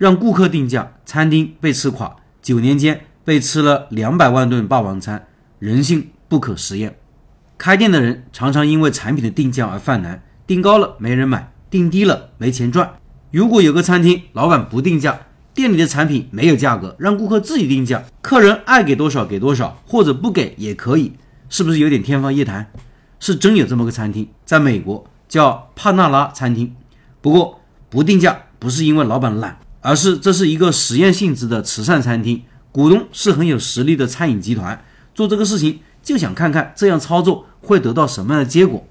让顾客定价，餐厅被吃垮，九年间被吃了两百万顿霸王餐，人性不可实验。开店的人常常因为产品的定价而犯难，定高了没人买，定低了没钱赚。如果有个餐厅老板不定价，店里的产品没有价格，让顾客自己定价，客人爱给多少给多少，或者不给也可以，是不是有点天方夜谭？是真有这么个餐厅，在美国叫帕纳拉餐厅。不过不定价不是因为老板懒，而是这是一个实验性质的慈善餐厅，股东是很有实力的餐饮集团，做这个事情就想看看这样操作会得到什么样的结果。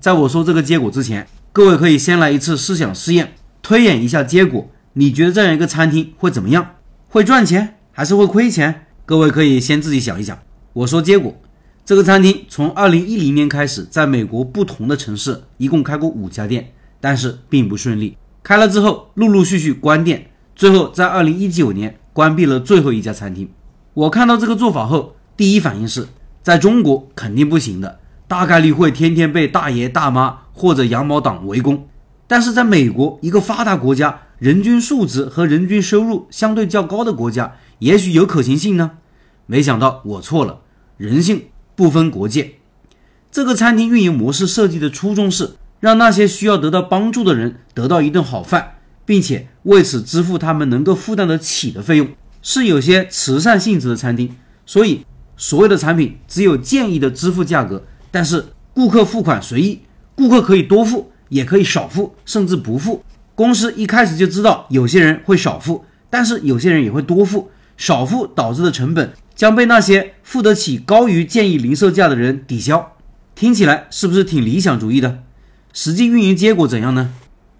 在我说这个结果之前，各位可以先来一次思想试验。推演一下结果，你觉得这样一个餐厅会怎么样？会赚钱还是会亏钱？各位可以先自己想一想。我说结果，这个餐厅从二零一零年开始，在美国不同的城市一共开过五家店，但是并不顺利。开了之后，陆陆续续关店，最后在二零一九年关闭了最后一家餐厅。我看到这个做法后，第一反应是在中国肯定不行的，大概率会天天被大爷大妈或者羊毛党围攻。但是在美国一个发达国家，人均素质和人均收入相对较高的国家，也许有可行性呢。没想到我错了，人性不分国界。这个餐厅运营模式设计的初衷是让那些需要得到帮助的人得到一顿好饭，并且为此支付他们能够负担得起的费用，是有些慈善性质的餐厅。所以所有的产品只有建议的支付价格，但是顾客付款随意，顾客可以多付。也可以少付，甚至不付。公司一开始就知道有些人会少付，但是有些人也会多付。少付导致的成本将被那些付得起高于建议零售价的人抵消。听起来是不是挺理想主义的？实际运营结果怎样呢？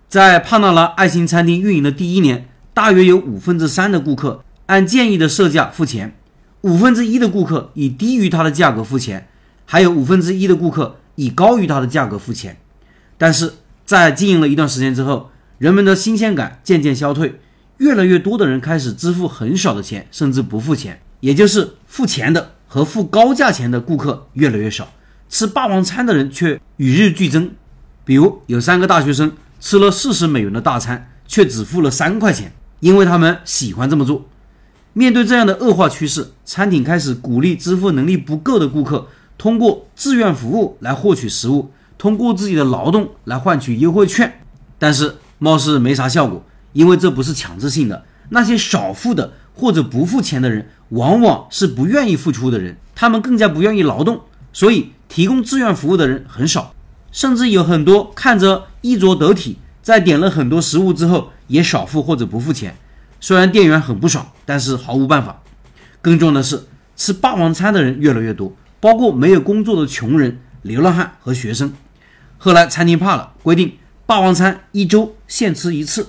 在帕纳拉爱心餐厅运营的第一年，大约有五分之三的顾客按建议的设价付钱，五分之一的顾客以低于它的价格付钱，还有五分之一的顾客以高于它的价格付钱。但是。在经营了一段时间之后，人们的新鲜感渐渐消退，越来越多的人开始支付很少的钱，甚至不付钱，也就是付钱的和付高价钱的顾客越来越少，吃霸王餐的人却与日俱增。比如有三个大学生吃了四十美元的大餐，却只付了三块钱，因为他们喜欢这么做。面对这样的恶化趋势，餐厅开始鼓励支付能力不够的顾客通过志愿服务来获取食物。通过自己的劳动来换取优惠券，但是貌似没啥效果，因为这不是强制性的。那些少付的或者不付钱的人，往往是不愿意付出的人，他们更加不愿意劳动，所以提供志愿服务的人很少，甚至有很多看着衣着得体，在点了很多。食物之后也少付或者不付钱。虽然店员很不爽，但是毫无办法。更重要的是，吃霸王餐的人越来越多，包括没有工作的穷人、流浪汉和学生。后来餐厅怕了，规定霸王餐一周限吃一次。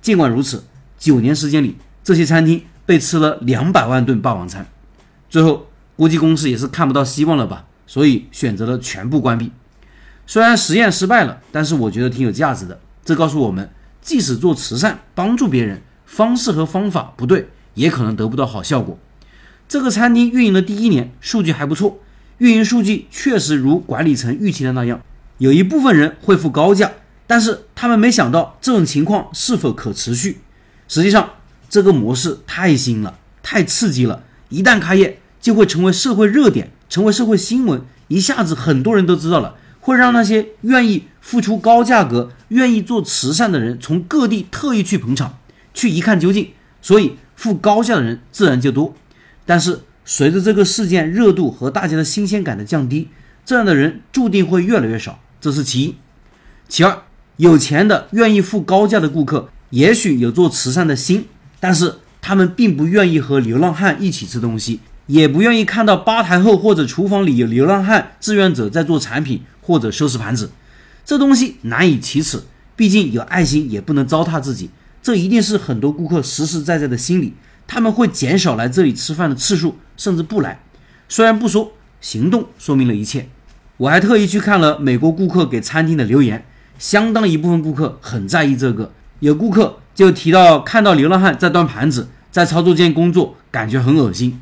尽管如此，九年时间里，这些餐厅被吃了两百万顿霸王餐。最后，估计公司也是看不到希望了吧，所以选择了全部关闭。虽然实验失败了，但是我觉得挺有价值的。这告诉我们，即使做慈善帮助别人，方式和方法不对，也可能得不到好效果。这个餐厅运营的第一年，数据还不错，运营数据确实如管理层预期的那样。有一部分人会付高价，但是他们没想到这种情况是否可持续。实际上，这个模式太新了，太刺激了，一旦开业就会成为社会热点，成为社会新闻，一下子很多人都知道了，会让那些愿意付出高价格、愿意做慈善的人从各地特意去捧场，去一看究竟。所以付高价的人自然就多。但是随着这个事件热度和大家的新鲜感的降低，这样的人注定会越来越少。这是其一，其二，有钱的愿意付高价的顾客，也许有做慈善的心，但是他们并不愿意和流浪汉一起吃东西，也不愿意看到吧台后或者厨房里有流浪汉志愿者在做产品或者收拾盘子，这东西难以启齿。毕竟有爱心也不能糟蹋自己，这一定是很多顾客实实在在的心理，他们会减少来这里吃饭的次数，甚至不来。虽然不说，行动说明了一切。我还特意去看了美国顾客给餐厅的留言，相当一部分顾客很在意这个。有顾客就提到看到流浪汉在端盘子，在操作间工作，感觉很恶心。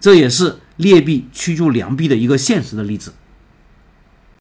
这也是劣币驱逐良币的一个现实的例子。